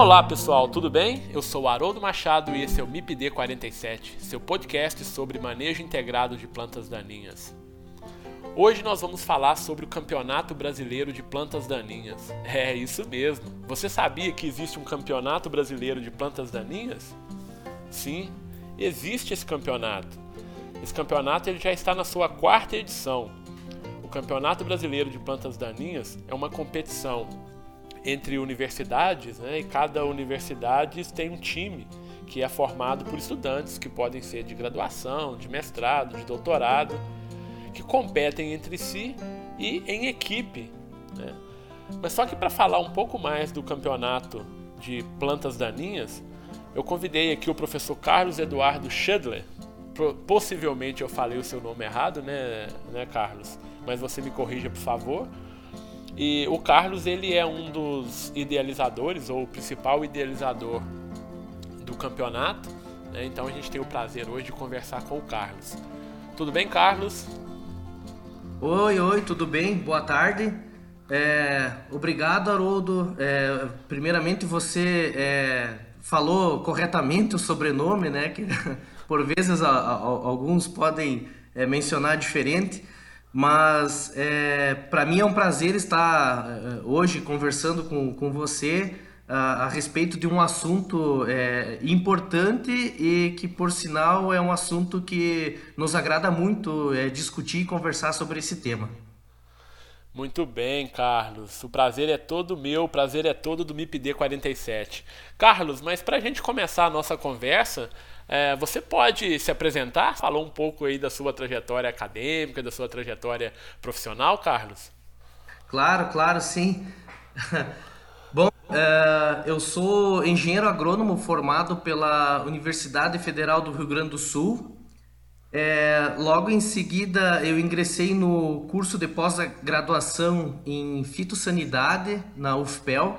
Olá pessoal, tudo bem? Eu sou Haroldo Machado e esse é o MIPD 47, seu podcast sobre manejo integrado de plantas daninhas. Hoje nós vamos falar sobre o Campeonato Brasileiro de Plantas Daninhas. É isso mesmo. Você sabia que existe um Campeonato Brasileiro de Plantas Daninhas? Sim, existe esse campeonato. Esse campeonato ele já está na sua quarta edição. O Campeonato Brasileiro de Plantas Daninhas é uma competição entre universidades, né, e cada universidade tem um time que é formado por estudantes que podem ser de graduação, de mestrado, de doutorado, que competem entre si e em equipe. Né? Mas só que para falar um pouco mais do campeonato de plantas daninhas, eu convidei aqui o professor Carlos Eduardo Schudler. Possivelmente eu falei o seu nome errado, né, né Carlos? Mas você me corrija, por favor. E o Carlos ele é um dos idealizadores ou o principal idealizador do campeonato. Né? Então a gente tem o prazer hoje de conversar com o Carlos. Tudo bem, Carlos? Oi, oi, tudo bem? Boa tarde. É, obrigado, Haroldo. É, primeiramente, você é, falou corretamente o sobrenome, né? Que por vezes a, a, alguns podem é, mencionar diferente. Mas é, para mim é um prazer estar é, hoje conversando com, com você a, a respeito de um assunto é, importante e que, por sinal, é um assunto que nos agrada muito é, discutir e conversar sobre esse tema. Muito bem, Carlos. O prazer é todo meu, o prazer é todo do MIPD 47. Carlos, mas para a gente começar a nossa conversa, é, você pode se apresentar, falar um pouco aí da sua trajetória acadêmica, da sua trajetória profissional, Carlos? Claro, claro, sim. Bom, é, eu sou engenheiro agrônomo formado pela Universidade Federal do Rio Grande do Sul. É, logo em seguida, eu ingressei no curso de pós-graduação em fitossanidade na UFPEL,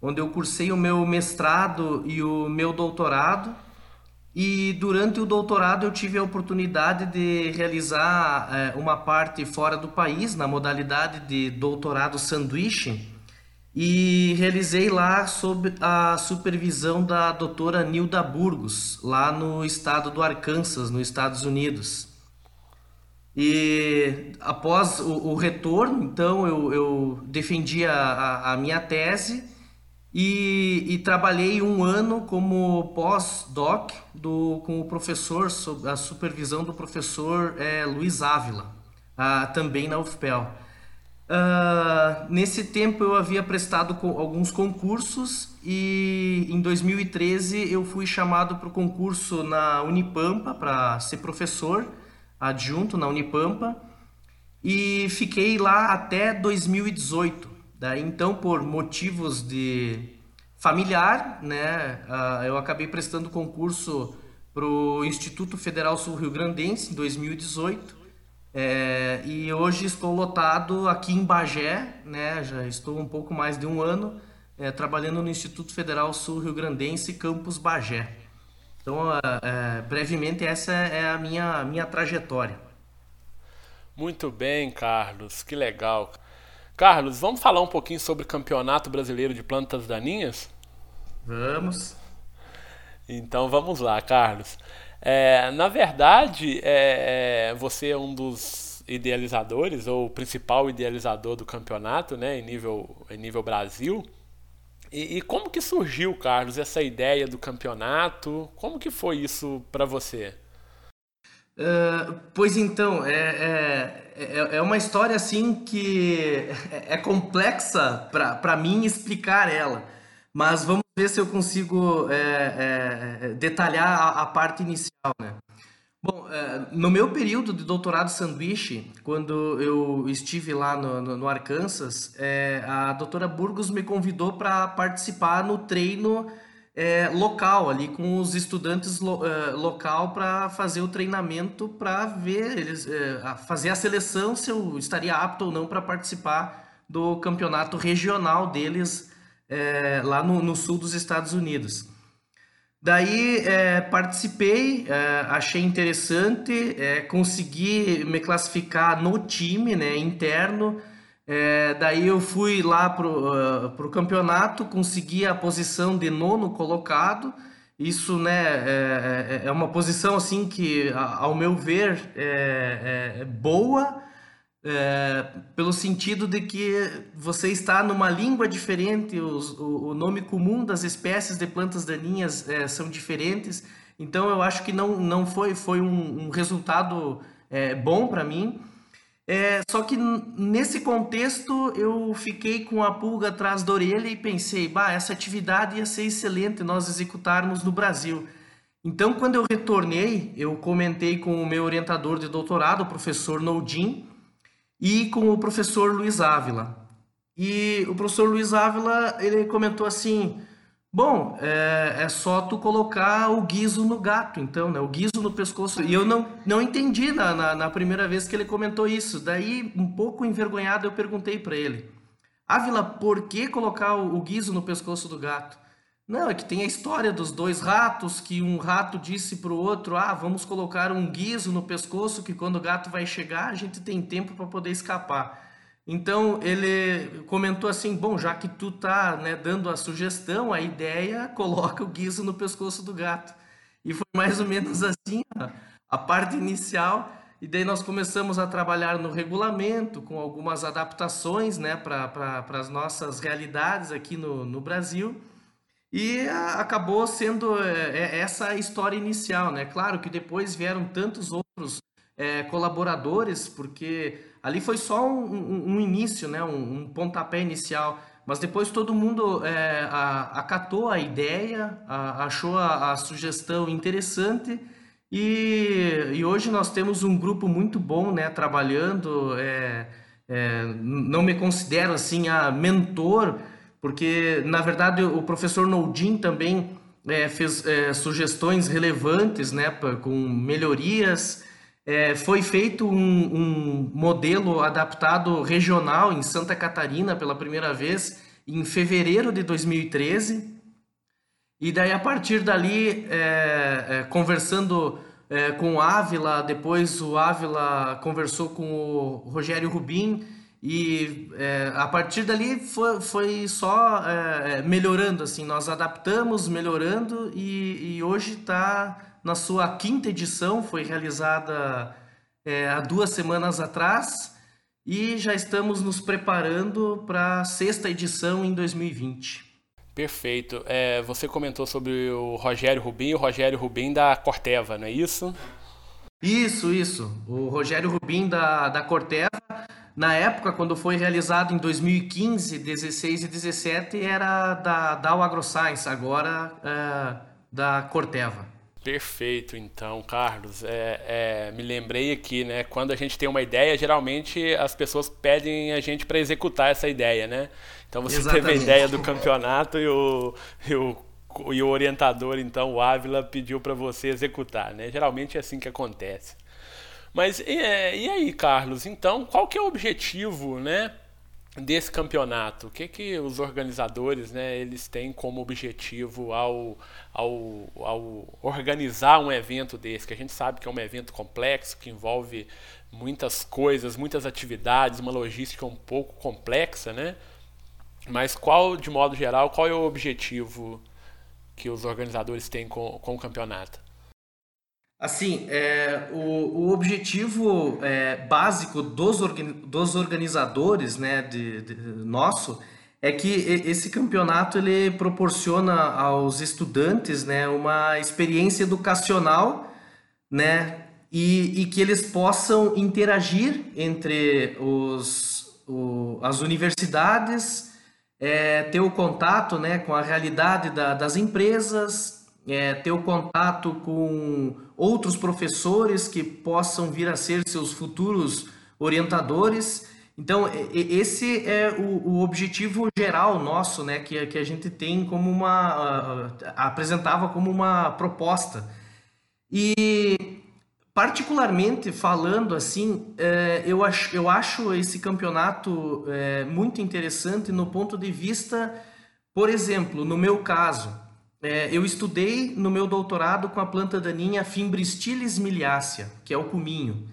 onde eu cursei o meu mestrado e o meu doutorado. E durante o doutorado eu tive a oportunidade de realizar é, uma parte fora do país, na modalidade de doutorado sanduíche, e realizei lá sob a supervisão da doutora Nilda Burgos, lá no estado do Arkansas, nos Estados Unidos. E após o, o retorno, então, eu, eu defendi a, a, a minha tese e, e, trabalhei um ano como pós-doc com o professor, sob a supervisão do professor é, Luiz Ávila, ah, também na UFPEL. Ah, nesse tempo eu havia prestado alguns concursos e em 2013 eu fui chamado para o concurso na Unipampa para ser professor adjunto na Unipampa e fiquei lá até 2018. Daí então, por motivos de familiar, né, uh, eu acabei prestando concurso para o Instituto Federal Sul Rio Grandense em 2018. É, e hoje estou lotado aqui em Bagé, né, já estou um pouco mais de um ano é, trabalhando no Instituto Federal Sul Rio Grandense, campus Bagé. Então, é, brevemente, essa é a minha, minha trajetória. Muito bem, Carlos, que legal. Carlos, vamos falar um pouquinho sobre o Campeonato Brasileiro de Plantas Daninhas? Vamos. Então vamos lá, Carlos. É, na verdade, é, é você é um dos idealizadores, ou o principal idealizador do campeonato, né, em nível, em nível Brasil. E, e como que surgiu, Carlos, essa ideia do campeonato? Como que foi isso para você? Uh, pois então, é, é, é, é, uma história assim que é, é complexa para mim explicar ela, mas vamos ver se eu consigo é, é, detalhar a, a, parte inicial, né? Bom, no meu período de doutorado sanduíche, quando eu estive lá no, no, no Arkansas, a doutora Burgos me convidou para participar no treino é, local ali com os estudantes lo, é, local para fazer o treinamento para ver eles é, fazer a seleção se eu estaria apto ou não para participar do campeonato regional deles é, lá no, no, sul dos Estados Unidos. Daí participei, achei interessante, consegui me classificar no time né, interno É, daí eu fui lá pro, uh, pro campeonato, consegui a posição de nono colocado. Isso, né, é, é, é uma posição assim que, ao meu ver, é, é, é boa, é, pelo sentido de que você está numa língua diferente, os, o, o, nome comum das espécies de plantas daninhas são diferentes. Então eu acho que não, não foi, foi um, um resultado bom para mim. É, só que nesse contexto eu fiquei com a pulga atrás da orelha e pensei, bah, essa atividade ia ser excelente nós executarmos no Brasil. Então, quando eu retornei, eu comentei com o meu orientador de doutorado, o professor Noudin, e com o professor Luiz Ávila. E o professor Luiz Ávila, ele comentou assim, bom, é, é só tu colocar o guiso no gato, então, né? O guiso no pescoço. E eu não, não entendi na, na, na primeira vez que ele comentou isso. Daí, um pouco envergonhado, eu perguntei para ele, Ávila, por que colocar o, o guiso no pescoço do gato? Não, é que tem a história dos dois ratos, que um rato disse para o outro, ah, vamos colocar um guiso no pescoço, que quando o gato vai chegar, a gente tem tempo para poder escapar. Então ele comentou assim, bom, já que tu tá né, dando a sugestão, a ideia, coloca o guiso no pescoço do gato. E foi mais ou menos assim a, a parte inicial. E daí nós começamos a trabalhar no regulamento, com algumas adaptações né, para as nossas realidades aqui no, no Brasil. E acabou sendo é, essa a história inicial, né? Claro que depois vieram tantos outros é, colaboradores, porque ali foi só um, um, um início, né? Um, um, pontapé inicial. Mas depois todo mundo é, a, acatou a ideia, a, achou a, a, sugestão interessante e, e, hoje nós temos um grupo muito bom, né? Trabalhando. É, é, não me considero assim a mentor porque na verdade o professor Noldin também é, fez é, sugestões relevantes, né, com melhorias. É, foi feito um, um, modelo adaptado regional em Santa Catarina pela primeira vez em fevereiro de 2013. E daí a partir dali, é, é, conversando é, com o Ávila, depois o Ávila conversou com o Rogério Rubim e é, a partir dali foi, foi só é, melhorando, assim, nós adaptamos, melhorando e, e hoje está na sua quinta edição, foi realizada é, há duas semanas atrás e já estamos nos preparando para a sexta edição em 2020. Perfeito. É, você comentou sobre o Rogério Rubim, o Rogério Rubim da Corteva, não é isso? Isso, isso. O Rogério Rubim da, da Corteva na época, quando foi realizado em 2015, 16 e 17, era da Dow AgroScience, agora é, da Corteva. Perfeito, então, Carlos. É, é, me lembrei aqui, né? Quando a gente tem uma ideia, geralmente as pessoas pedem a gente para executar essa ideia, né? Então você Exatamente. teve a ideia do campeonato e o, e o, e o orientador, então, o Ávila, pediu para você executar, né? Geralmente é assim que acontece. Mas é, e aí, Carlos? Então, qual que é o objetivo, né, desse campeonato? O que que os organizadores, né, eles têm como objetivo ao, ao, ao organizar um evento desse? Que a gente sabe que é um evento complexo, que envolve muitas coisas, muitas atividades, uma logística um pouco complexa, né? Mas qual, de modo geral, qual é o objetivo que os organizadores têm com, com o campeonato? Assim, é, o, o objetivo é, básico dos, dos organizadores, né, de, de, nosso, é que esse campeonato ele proporciona aos estudantes, né, uma experiência educacional, né, e, e que eles possam interagir entre os, o, as universidades, é, ter o contato, né, com a realidade da, das empresas, é, ter o contato com outros professores que possam vir a ser seus futuros orientadores. Então, esse é o, o objetivo geral nosso, né, que, que a gente tem como uma. Apresentava como uma proposta. E, particularmente falando assim, é, eu, acho, eu acho esse campeonato é, muito interessante no ponto de vista, por exemplo, no meu caso, é, eu estudei no meu doutorado com a planta daninha Fimbristilis miliacea, que é o cominho.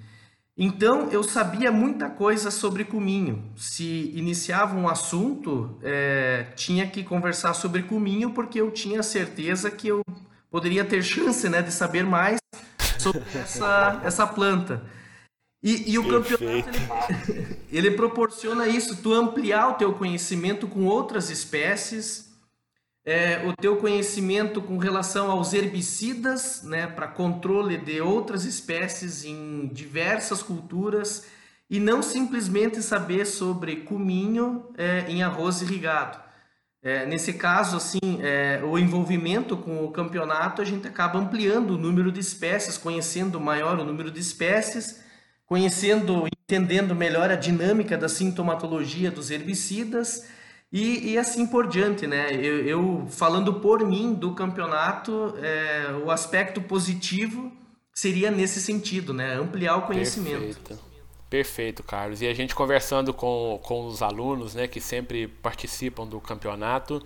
Então eu sabia muita coisa sobre cominho. Se iniciava um assunto, é, tinha que conversar sobre cominho porque eu tinha certeza que eu poderia ter chance né, de saber mais sobre essa, essa planta. E, e o campeonato ele, ele, proporciona isso, tu ampliar o teu conhecimento com outras espécies, é, o teu conhecimento com relação aos herbicidas, né, para controle de outras espécies em diversas culturas e não simplesmente saber sobre cominho é, em arroz irrigado. É, nesse caso, assim, é, o envolvimento com o campeonato, a gente acaba ampliando o número de espécies, conhecendo maior o número de espécies conhecendo, entendendo melhor a dinâmica da sintomatologia dos herbicidas e, e assim por diante, né? Eu, eu falando por mim do campeonato, é, o aspecto positivo seria nesse sentido, né? Ampliar o conhecimento. Perfeito. Perfeito, Carlos. E a gente conversando com, com os alunos, né, que sempre participam do campeonato,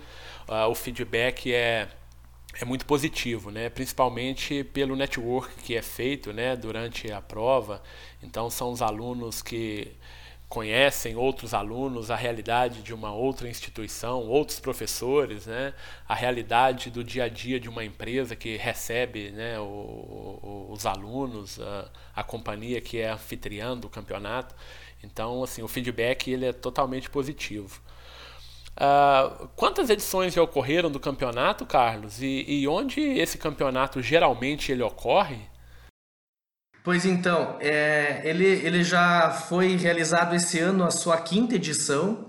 uh, o feedback é é muito positivo, né? principalmente pelo network que é feito né? durante a prova. Então, são os alunos que conhecem outros alunos, a realidade de uma outra instituição, outros professores, né? a realidade do dia a dia de uma empresa que recebe né? o, o, os alunos, a, a companhia que é anfitriã do campeonato. Então, assim, o feedback ele é totalmente positivo. Uh, quantas edições já ocorreram do campeonato, Carlos? E, e, onde esse campeonato geralmente ele ocorre? Pois então, é, ele, ele já foi realizado esse ano a sua quinta edição.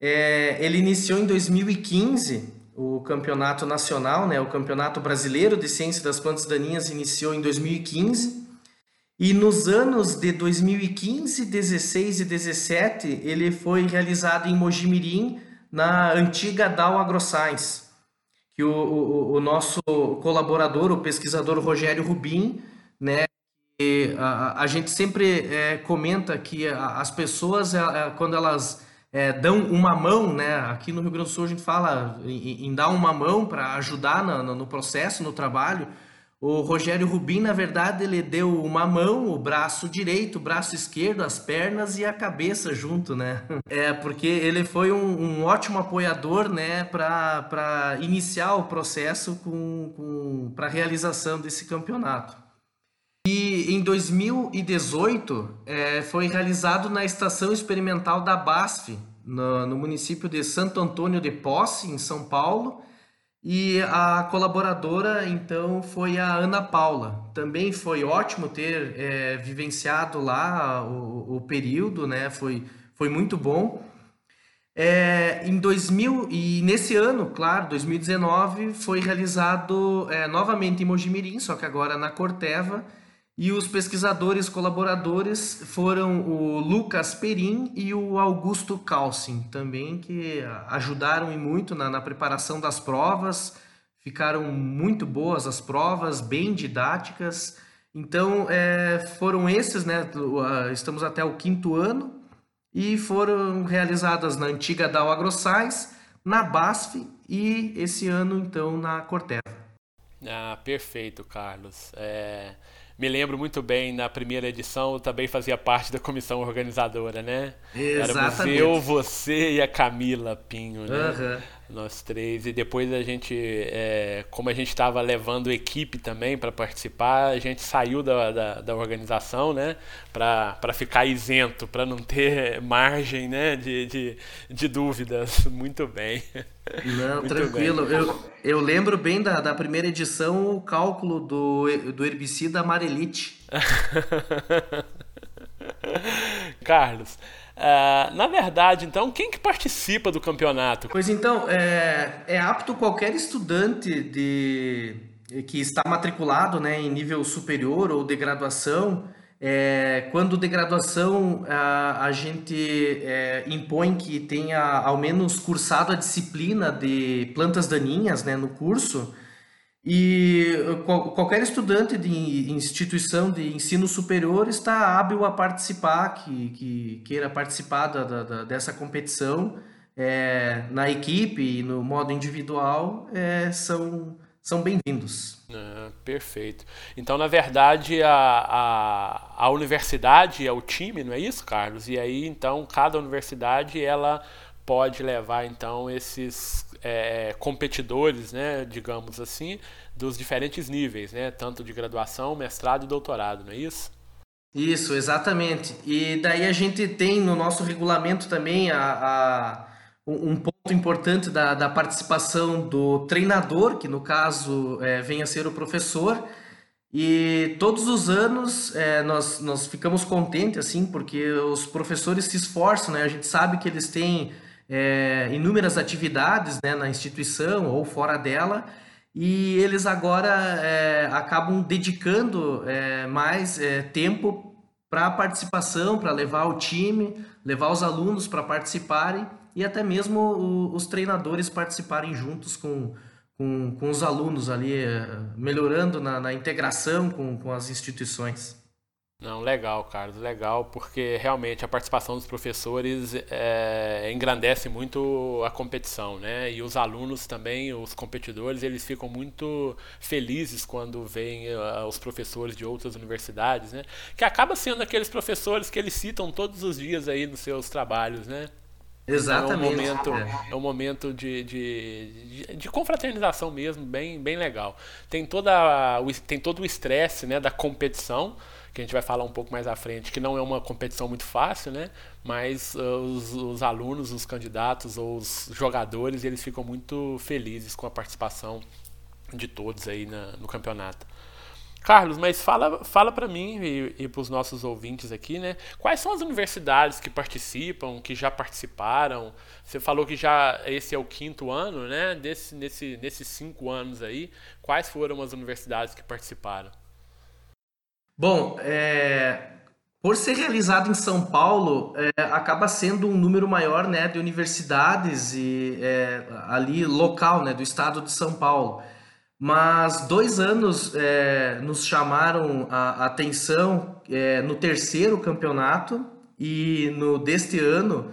É, ele iniciou em 2015 o campeonato nacional, né, o campeonato brasileiro de ciência das plantas daninhas iniciou em 2015. E nos anos de 2015, 16 e 17, ele foi realizado em Mojimirim, na antiga Dow AgroScience, que o, o, o, nosso colaborador, o pesquisador Rogério Rubim, né, a, a gente sempre é, comenta que as pessoas, é, é, quando elas é, dão uma mão, né, aqui no Rio Grande do Sul a gente fala em, em dar uma mão para ajudar no, no processo, no trabalho, o Rogério Rubim, na verdade, ele deu uma mão, o braço direito, o braço esquerdo, as pernas e a cabeça junto, né? É, porque ele foi um, um ótimo apoiador, né, para iniciar o processo com, com para a realização desse campeonato. E em 2018 é, foi realizado na estação experimental da BASF, no, no município de Santo Antônio de Posse, em São Paulo, e a colaboradora, então, foi a Ana Paula. Também foi ótimo ter é, vivenciado lá o, o, período, né? Foi, foi muito bom. É, em 2000 e nesse ano, claro, 2019, foi realizado é, novamente em Mojimirim, só que agora na Corteva, e os pesquisadores colaboradores foram o Lucas Perim e o Augusto Calcin, também que ajudaram e muito na, na, preparação das provas. Ficaram muito boas as provas, bem didáticas. Então, é, foram esses, né? Estamos até o quinto ano e foram realizadas na antiga Dow AgroScience, na BASF e esse ano, então, na Corteva. Ah, perfeito, Carlos. É me lembro muito bem, na primeira edição eu também fazia parte da comissão organizadora, né? Exatamente. Éramos eu, você e a Camila Pinho, né? Uhum. Nós três. E depois a gente, é, como a gente estava levando equipe também para participar, a gente saiu da, da, da organização, né? Para ficar isento, para não ter margem né? de, de, de dúvidas. Muito bem. Não, Muito tranquilo. Bem. Eu, eu lembro bem da, da primeira edição o cálculo do, do herbicida amarelite. Carlos, Uh, na verdade, então, quem que participa do campeonato? Pois então, é, é apto qualquer estudante de, que está matriculado né, em nível superior ou de graduação. É, quando de graduação a, a gente é, impõe que tenha ao menos cursado a disciplina de plantas daninhas né, no curso, e qualquer estudante de instituição de ensino superior está hábil a participar, que, que queira participar da, da, dessa competição é, na equipe e no modo individual, é, são, são bem-vindos. É, perfeito. Então, na verdade, a, a a universidade é o time, não é isso, Carlos? E aí, então, cada universidade ela pode levar então esses é, competidores, né, digamos assim, dos diferentes níveis, né, tanto de graduação, mestrado e doutorado, não é isso? Isso, exatamente. E daí a gente tem no nosso regulamento também a, a um ponto importante da, da participação do treinador, que no caso é, vem a ser o professor. E todos os anos é, nós, nós ficamos contentes, assim, porque os professores se esforçam, né? A gente sabe que eles têm é, inúmeras atividades né, na instituição ou fora dela, e eles agora é, acabam dedicando é, mais é, tempo para a participação, para levar o time, levar os alunos para participarem e até mesmo o, os treinadores participarem juntos com, com, com os alunos ali, é, melhorando na, na integração com, com as instituições. Não, legal, Carlos, legal, porque realmente a participação dos professores é, engrandece muito a competição, né? E os alunos também, os competidores, eles ficam muito felizes quando veem uh, os professores de outras universidades, né? Que acaba sendo aqueles professores que eles citam todos os dias aí nos seus trabalhos, né? Exatamente. É um momento, é. é um momento de, de, de, de, confraternização mesmo, bem, bem legal. Tem, toda, tem todo o estresse né, da competição, que a gente vai falar um pouco mais à frente, que não é uma competição muito fácil, né? Mas uh, os, os, alunos, os candidatos ou os jogadores, eles ficam muito felizes com a participação de todos aí na, no campeonato. Carlos, mas fala, fala para mim e, e para os nossos ouvintes aqui, né? Quais são as universidades que participam, que já participaram? Você falou que já esse é o quinto ano, né? Desse, nesse, nesses cinco anos aí, quais foram as universidades que participaram? Bom, é, por ser realizado em São Paulo, é, acaba sendo um número maior né, de universidades e é, ali local né, do estado de São Paulo. Mas dois anos é, nos chamaram a, atenção é, no terceiro campeonato e no deste ano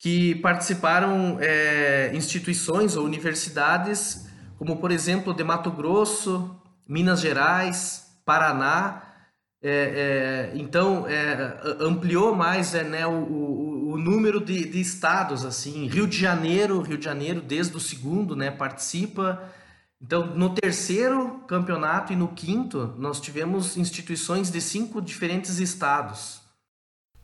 que participaram é, instituições ou universidades como por exemplo de Mato Grosso, Minas Gerais, Paraná é, é, então é, ampliou mais é, né, o, o, o número de, de, estados assim. Rio de Janeiro Rio de Janeiro desde o segundo né participa. Então no terceiro campeonato e no quinto nós tivemos instituições de cinco diferentes estados.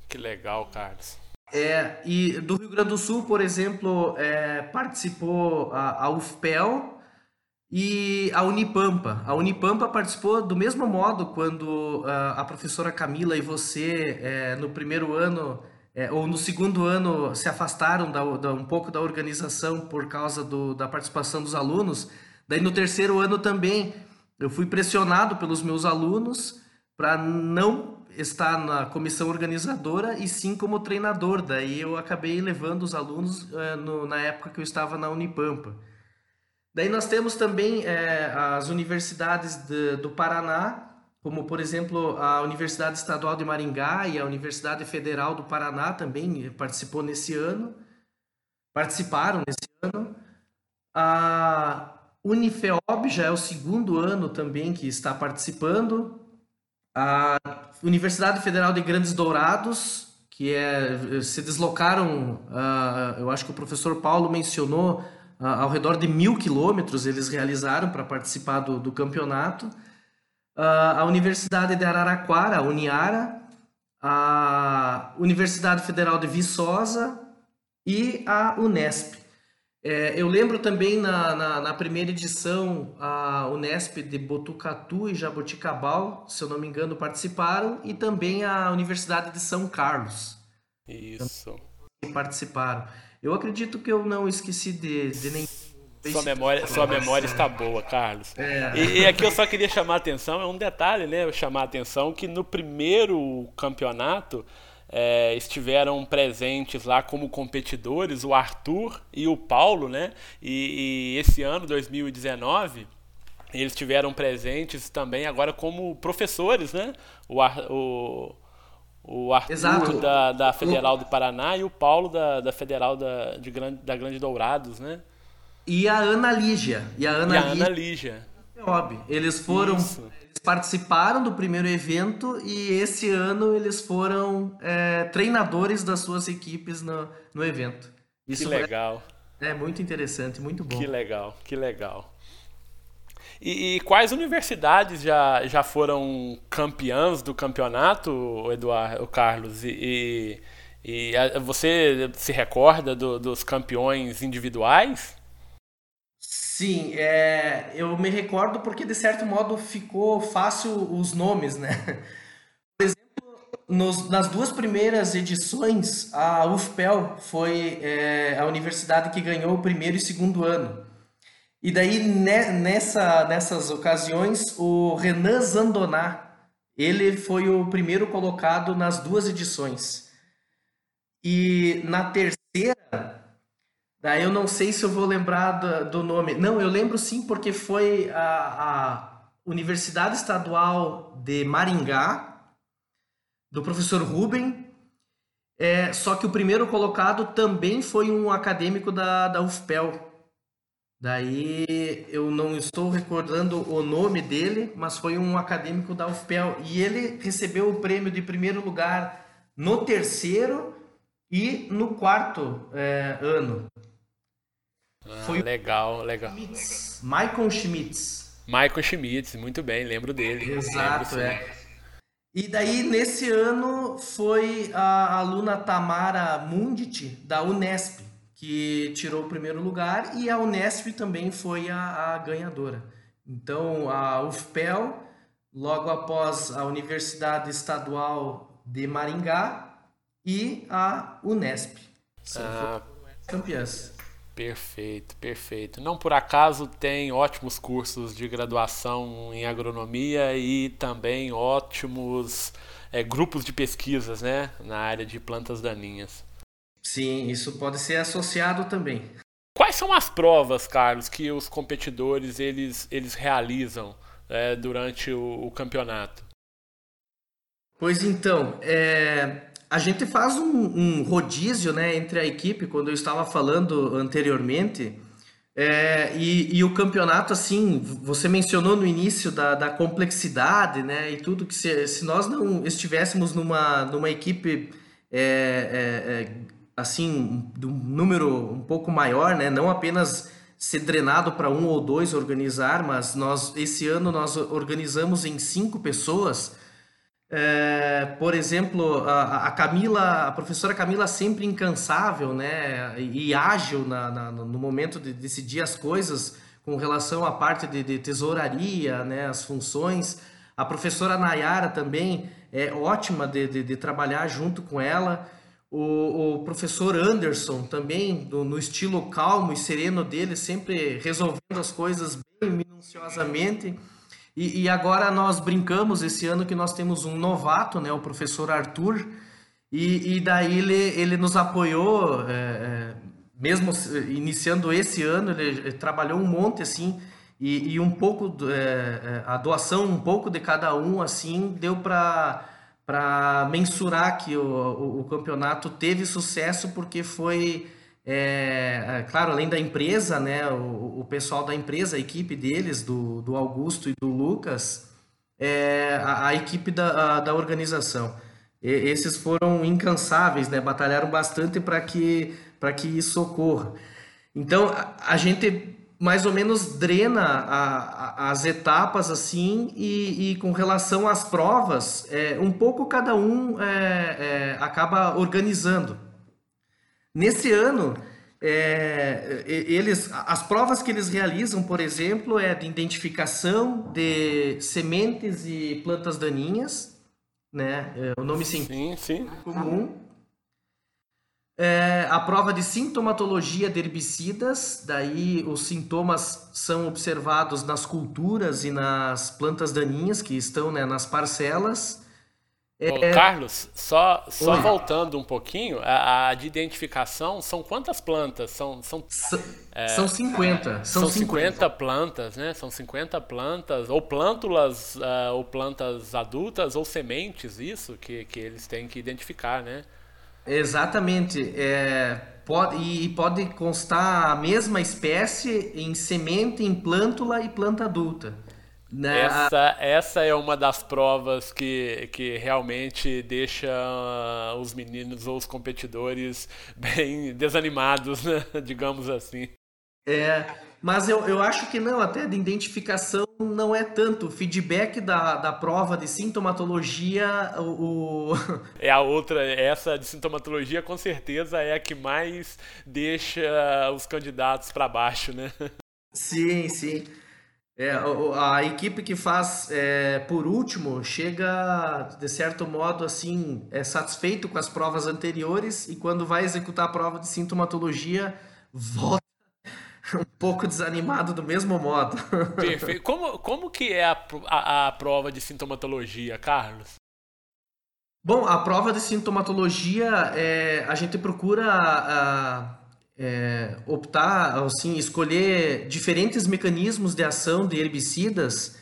Que legal Carlos. É e do Rio Grande do Sul por exemplo é, participou a, a UFPEL e a Unipampa. A Unipampa participou do mesmo modo quando uh, a professora Camila e você, é, no primeiro ano é, ou no segundo ano, se afastaram da, da, um pouco da organização por causa do, da participação dos alunos. Daí no terceiro ano também eu fui pressionado pelos meus alunos para não estar na comissão organizadora e sim como treinador. Daí eu acabei levando os alunos uh, no, na época que eu estava na Unipampa. Daí nós temos também é, as universidades de, do Paraná, como por exemplo a Universidade Estadual de Maringá e a Universidade Federal do Paraná também participou nesse ano, participaram nesse ano. A Unifeob já é o segundo ano também que está participando. A Universidade Federal de Grandes Dourados, que é, se deslocaram, uh, eu acho que o professor Paulo mencionou, ao redor de mil quilômetros eles realizaram para participar do, do campeonato. a Universidade de Araraquara, a Uniara, a Universidade Federal de Viçosa e a Unesp. É, eu lembro também na, na, na, primeira edição, a Unesp de Botucatu e Jaboticabal, se eu não me engano, participaram, e também a Universidade de São Carlos. Isso. Participaram. Eu acredito que eu não esqueci de, de nem. Sua memória, sua memória está boa, Carlos. É. E, e, aqui eu só queria chamar a atenção, é um detalhe, né? Chamar a atenção que no primeiro campeonato é, estiveram presentes lá como competidores o Arthur e o Paulo, né? E, e esse ano, 2019, eles estiveram presentes também agora como professores, né? O, o o Arthur da, da Federal do Paraná e o Paulo da, da Federal da, de Grande, da Grande Dourados, né? E a Ana Lígia. E a Ana, e a Lígia. Ana Lígia. Eles foram, eles eles participaram do primeiro evento e esse ano eles foram é, treinadores das suas equipes no, no evento. Isso que legal. É, é, muito interessante, muito bom. Que legal, que legal. E, e, quais universidades já, já foram campeãs do campeonato, Eduardo, Carlos? E, e, e você se recorda do, dos campeões individuais? Sim, é, eu me recordo porque de certo modo ficou fácil os nomes, né? Por exemplo, nos, nas duas primeiras edições, a UFPEL foi é, a universidade que ganhou o primeiro e segundo ano. E daí ne, nessa, nessas ocasiões, o Renan Zandoná, ele foi o primeiro colocado nas duas edições. E na terceira, Daí eu não sei se eu vou lembrar do, do nome. Não, eu lembro sim, porque foi a, a Universidade Estadual de Maringá, do professor Ruben. É, só que o primeiro colocado também foi um acadêmico da, da UFPEL. Daí eu não estou recordando o nome dele, mas foi um acadêmico da UFPEL. E ele recebeu o prêmio de primeiro lugar no terceiro e no quarto é, ano. Ah, foi legal, legal. Schmitz. Michael Schmitz. Michael Schmitz, muito bem, lembro dele. Exato, lembro, é. E daí, nesse ano, foi a aluna Tamara Mundit, da Unesp, que tirou o primeiro lugar, e a Unesp também foi a, a ganhadora. Então, a UFPEL, logo após a Universidade Estadual de Maringá, e a Unesp. São ah, campeãs. Perfeito, perfeito. Não por acaso tem ótimos cursos de graduação em agronomia e também ótimos é, grupos de pesquisas né, na área de plantas daninhas. Sim, isso pode ser associado também. Quais são as provas, Carlos, que os competidores eles, eles realizam é, durante o, o campeonato? Pois então, é, a gente faz um, um, rodízio né, entre a equipe, quando eu estava falando anteriormente, é, e, e, o campeonato, assim, você mencionou no início da, da complexidade, né, e tudo, que se, se nós não estivéssemos numa, numa equipe, é, é, é assim, de um número um pouco maior, né, não apenas ser drenado para um ou dois organizar, mas nós, esse ano nós organizamos em cinco pessoas, é, por exemplo, a, a, Camila, a professora Camila sempre incansável, né, e ágil na, na, no momento de decidir as coisas com relação à parte de, de, tesouraria, né, as funções. A professora Nayara também é ótima de, de, de trabalhar junto com ela. O, o professor Anderson também, do, no estilo calmo e sereno dele, sempre resolvendo as coisas bem minuciosamente. E, e, agora nós brincamos esse ano que nós temos um novato, né, o professor Arthur, e, e daí ele, ele nos apoiou, é, é, mesmo iniciando esse ano, ele, trabalhou um monte assim, e, e um pouco, é, é, a doação, um pouco de cada um, assim, deu para para mensurar que o, o, o campeonato teve sucesso porque foi é, é, claro, além da empresa, né, o, o, pessoal da empresa, a equipe deles, do, do Augusto e do Lucas, é, a, a, equipe da, a, da organização. E, esses foram incansáveis, né, batalharam bastante para que, que isso ocorra. Então, a, a, gente mais ou menos drena as etapas assim, e, e, com relação às provas, é, um pouco cada um é, é, acaba organizando. Nesse ano, é, eles, as provas que eles realizam, por exemplo, é de identificação de sementes e plantas daninhas, né? É, o nome sim, sim. comum. É, a prova de sintomatologia de herbicidas, daí os sintomas são observados nas culturas e nas plantas daninhas que estão né, nas parcelas. É... Carlos, só, só voltando um pouquinho, a, a, de identificação, são quantas plantas? São, são, é, são 50. São, são 50. 50. plantas, né? São 50 plantas, ou plântulas, uh, ou plantas adultas, ou sementes, isso que, que eles têm que identificar, né? Exatamente. É, pode, e pode constar a mesma espécie em semente, em plântula e planta adulta. Né? Essa, essa é uma das provas que, que realmente deixa os meninos ou os competidores bem desanimados, né? digamos assim. É, mas eu, eu acho que não, até de identificação não é tanto. O feedback da, da prova de sintomatologia, o, o... É a outra, essa de sintomatologia com certeza é a que mais deixa os candidatos para baixo, né? Sim, sim. É, a, equipe que faz é, por último chega, de certo modo, assim, é satisfeito com as provas anteriores e quando vai executar a prova de sintomatologia, volta um pouco desanimado do mesmo modo. Perfeito. Como, como que é a, a, a prova de sintomatologia, Carlos? Bom, a prova de sintomatologia, é, a gente procura a, é, optar, assim, escolher diferentes mecanismos de ação de herbicidas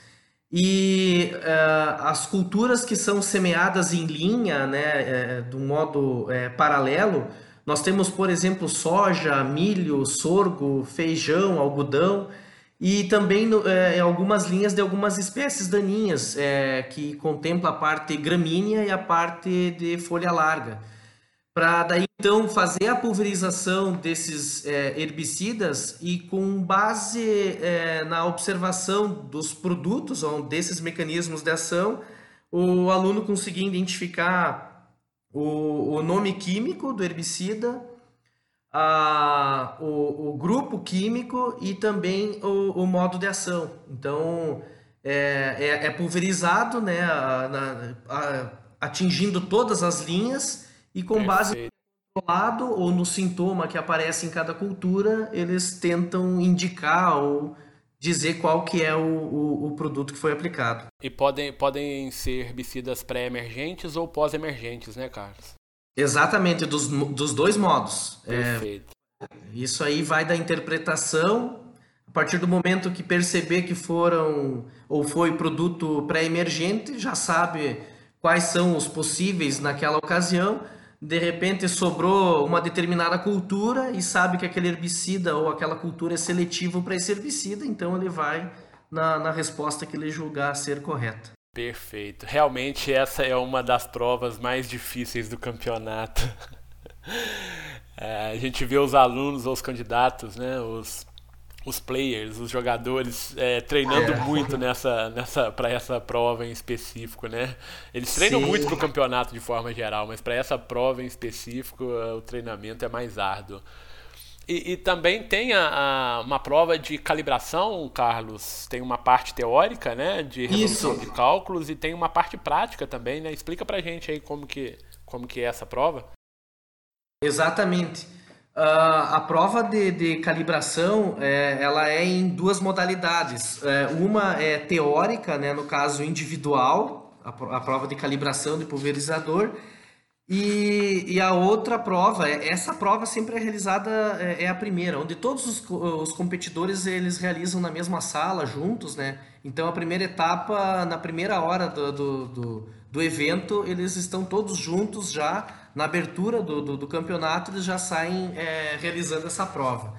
e é, as culturas que são semeadas em linha, né, é, de um modo é, paralelo, nós temos, por exemplo, soja, milho, sorgo, feijão, algodão e também é, algumas linhas de algumas espécies daninhas é, que contempla a parte gramínea e a parte de folha larga. Para daí então fazer a pulverização desses é, herbicidas e com base é, na observação dos produtos ou desses mecanismos de ação, o aluno conseguir identificar o, o nome químico do herbicida, a, o, o grupo químico e também o, o modo de ação. Então, é, é, é pulverizado, né, a, na, a, atingindo todas as linhas e com base no lado ou no sintoma que aparece em cada cultura, eles tentam indicar ou dizer qual que é o, o, o, produto que foi aplicado. E podem, podem ser herbicidas pré-emergentes ou pós-emergentes, né, Carlos? Exatamente, dos, dos dois modos. É, Perfeito. É, isso aí vai da interpretação. A partir do momento que perceber que foram ou foi produto pré-emergente, já sabe quais são os possíveis naquela ocasião de repente sobrou uma determinada cultura e sabe que aquele herbicida ou aquela cultura é seletivo para esse herbicida, então ele vai na, na resposta que ele julgar ser correta. Perfeito. Realmente essa é uma das provas mais difíceis do campeonato. É, a gente vê os alunos ou os candidatos, né, os os players, os jogadores é, treinando é. muito nessa, nessa para essa prova em específico, né? Eles treinam Sim. muito para o campeonato de forma geral, mas para essa prova em específico o treinamento é mais árduo. E, e também tem a, a, uma prova de calibração, Carlos. Tem uma parte teórica, né, de resolução Isso. de cálculos e tem uma parte prática também, né? Explica para gente aí como que como que é essa prova. Exatamente. Uh, a prova de, de calibração é, ela é em duas modalidades. É, uma é teórica, né, no caso individual, a, a, prova de calibração de pulverizador, e, e a outra prova, é, essa prova sempre é realizada, é, é a primeira, onde todos os, os, competidores eles realizam na mesma sala, juntos, né? Então a primeira etapa, na primeira hora do, do, do, do evento, eles estão todos juntos já na abertura do, do, do campeonato, eles já saem é, realizando essa prova.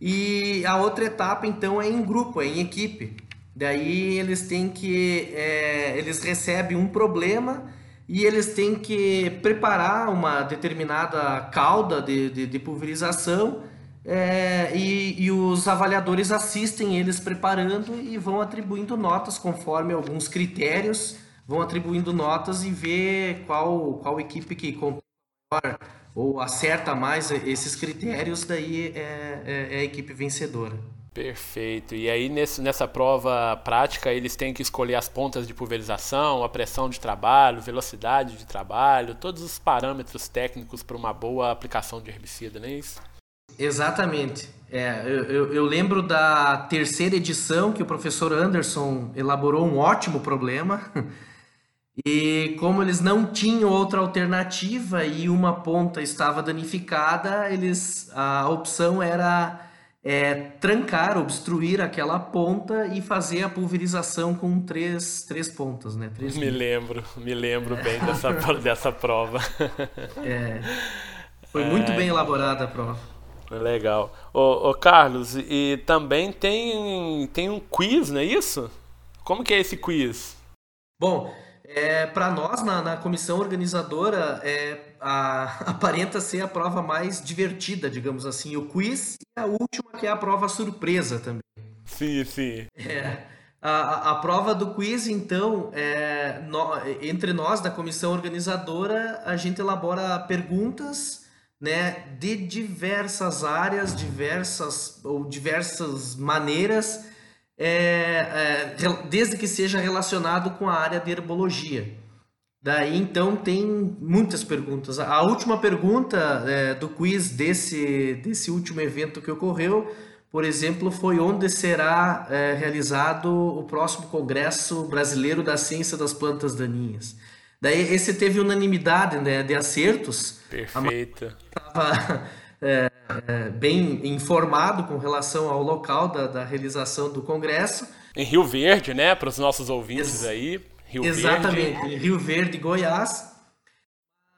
E a outra etapa, então, é em grupo, é em equipe. Daí eles têm que. É, eles recebem um problema e eles têm que preparar uma determinada cauda de, de, de pulverização. É, e, e, os avaliadores assistem eles preparando e vão atribuindo notas conforme alguns critérios vão atribuindo notas e ver qual, qual equipe que melhor ou acerta mais esses critérios, daí é, é, é, a equipe vencedora. Perfeito. E aí nesse, nessa prova prática eles têm que escolher as pontas de pulverização, a pressão de trabalho, velocidade de trabalho, todos os parâmetros técnicos para uma boa aplicação de herbicida, não é isso? Exatamente. É, eu, eu, eu, lembro da terceira edição que o professor Anderson elaborou um ótimo problema E como eles não tinham outra alternativa e uma ponta estava danificada, eles a opção era é, trancar, obstruir aquela ponta e fazer a pulverização com três, três pontas, né? Três me lembro, me lembro é. bem dessa, dessa prova. É, foi muito bem elaborada a prova. Legal. Ô, ô, Carlos, e também tem, tem um quiz, não é isso? Como que é esse quiz? Bom, é, para nós na, na, comissão organizadora é, a, aparenta ser a prova mais divertida, digamos assim, o quiz e a última que é a prova surpresa também. Sim, sim. É, a, a, prova do quiz, então, é, no, entre nós da comissão organizadora, a gente elabora perguntas né, de diversas áreas, diversas ou diversas maneiras é, é, desde que seja relacionado com a área de herbologia. Daí então tem muitas perguntas. A última pergunta é, do quiz desse, desse último evento que ocorreu, por exemplo, foi onde será é, realizado o próximo Congresso Brasileiro da Ciência das Plantas Daninhas. Daí esse teve unanimidade né, de acertos. Perfeito. Estava é, é, bem informado com relação ao local da, da, realização do congresso. Em Rio Verde, né? Para os nossos ouvintes Ex aí. Rio Exatamente, Verde. em Rio Verde, Goiás.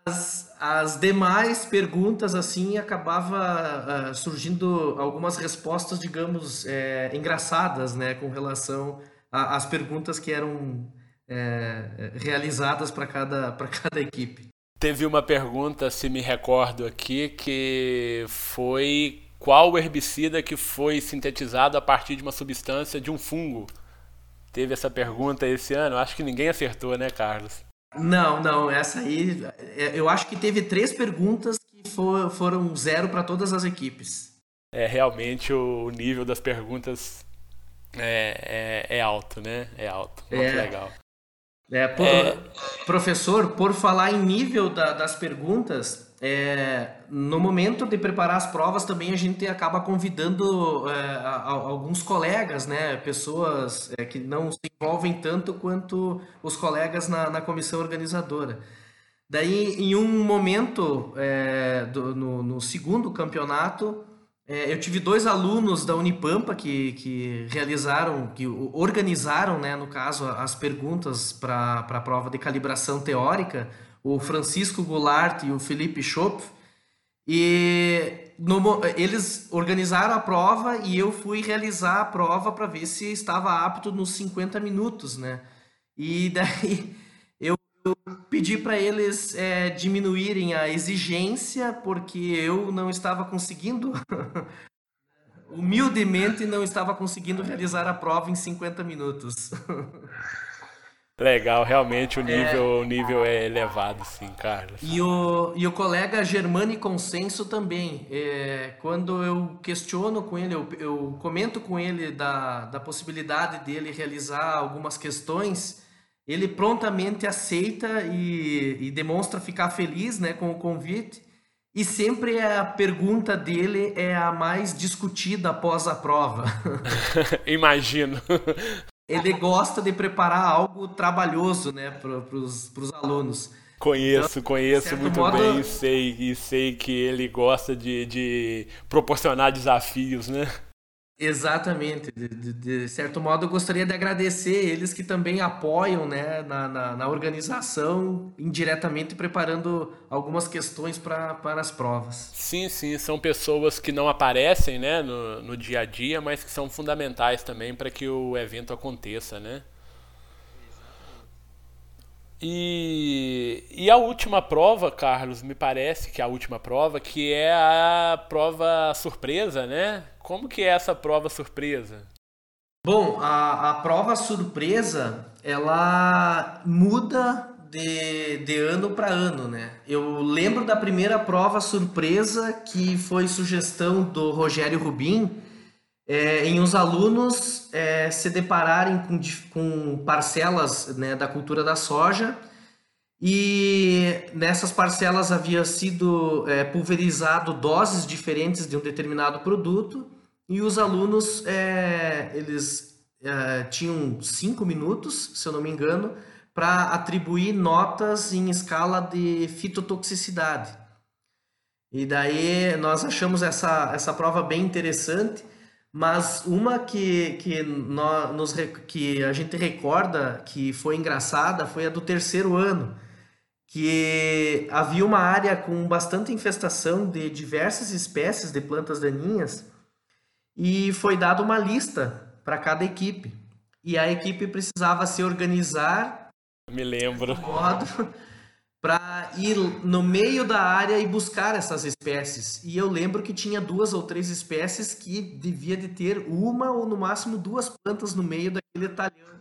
As, as demais perguntas, assim, acabava uh, surgindo algumas respostas, digamos, é, engraçadas, né? Com relação às perguntas que eram é, realizadas para cada, cada equipe. Teve uma pergunta, se me recordo aqui, que foi qual herbicida que foi sintetizado a partir de uma substância de um fungo? Teve essa pergunta esse ano? Acho que ninguém acertou, né, Carlos? Não, não, essa aí. É, eu acho que teve três perguntas que for, foram zero para todas as equipes. É, realmente o nível das perguntas é, é, é alto, né? É alto. Muito é. legal. É, por, é... Professor, por falar em nível da, das perguntas, é, no momento de preparar as provas também a gente acaba convidando é, a, a, alguns colegas, né, pessoas é, que não se envolvem tanto quanto os colegas na, na comissão organizadora. Daí, em um momento, é, do, no, no segundo campeonato, é, eu tive dois alunos da Unipampa que, que realizaram, que organizaram, né, no caso, as perguntas para a prova de calibração teórica, o Francisco Goulart e o Felipe Schopf. E no, eles organizaram a prova e eu fui realizar a prova para ver se estava apto nos 50 minutos, né? E daí pedi para eles é, diminuírem a exigência porque eu não estava conseguindo, humildemente não estava conseguindo realizar a prova em 50 minutos. Legal, realmente o nível, é, o nível é elevado, sim, Carlos. E o, e o colega Germani Consenso também. É, quando eu questiono com ele, eu, eu comento com ele da, da possibilidade dele realizar algumas questões ele prontamente aceita e, e, demonstra ficar feliz né, com o convite. E sempre a pergunta dele é a mais discutida após a prova. Imagino. Ele gosta de preparar algo trabalhoso né, para os alunos. Conheço, então, conheço muito modo... bem e sei, e sei que ele gosta de, de proporcionar desafios, né? Exatamente. De, de, de, certo modo, eu gostaria de agradecer eles que também apoiam né, na, na, na organização, indiretamente preparando algumas questões para as provas. Sim, sim, são pessoas que não aparecem né, no, no dia a dia, mas que são fundamentais também para que o evento aconteça, né? E, e a última prova, Carlos, me parece que é a última prova, que é a prova surpresa, né? Como que é essa prova surpresa? Bom, a, a prova surpresa, ela muda de, de ano para ano, né? Eu lembro da primeira prova surpresa que foi sugestão do Rogério Rubim, é, em os alunos é, se depararem com, com parcelas né, da cultura da soja e nessas parcelas havia sido é, pulverizado doses diferentes de um determinado produto e os alunos é, eles é, tinham cinco minutos, se eu não me engano, para atribuir notas em escala de fitotoxicidade. E daí nós achamos essa, essa prova bem interessante mas uma que, que, nós, nos, que a gente recorda que foi engraçada foi a do terceiro ano, que havia uma área com bastante infestação de diversas espécies de plantas daninhas e foi dada uma lista para cada equipe. e a equipe precisava se organizar. Me lembro. para ir no meio da área e buscar essas espécies. E eu lembro que tinha duas ou três espécies que devia de ter uma ou no máximo duas plantas no meio daquele talhão.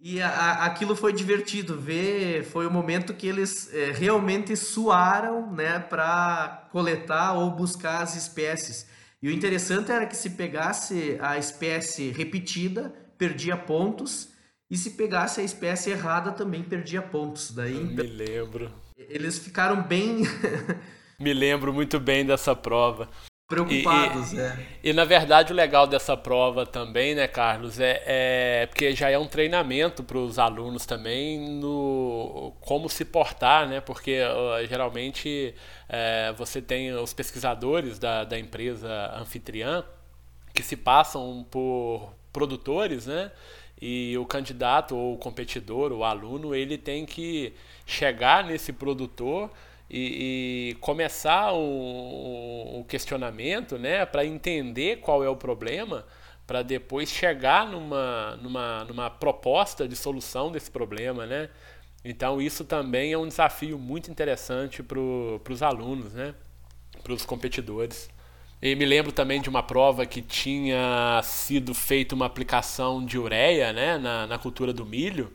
E a, a, aquilo foi divertido ver, foi o momento que eles é, realmente suaram, né, para coletar ou buscar as espécies. E o interessante era que se pegasse a espécie repetida, perdia pontos, e se pegasse a espécie errada também perdia pontos. Daí Eu me lembro. Eles ficaram bem Me lembro muito bem dessa prova preocupados, e, é. E na verdade o legal dessa prova também, né, Carlos, é, é porque já é um treinamento para os alunos também no como se portar, né? Porque uh, geralmente é, você tem os pesquisadores da, da empresa anfitriã que se passam por produtores, né? E o candidato ou o competidor, o aluno, ele tem que chegar nesse produtor e, e começar o, o, questionamento, né, para entender qual é o problema, para depois chegar numa, numa, numa proposta de solução desse problema, né? Então isso também é um desafio muito interessante para os alunos, né? Para os competidores. E me lembro também de uma prova que tinha sido feita uma aplicação de ureia né, na, na cultura do milho,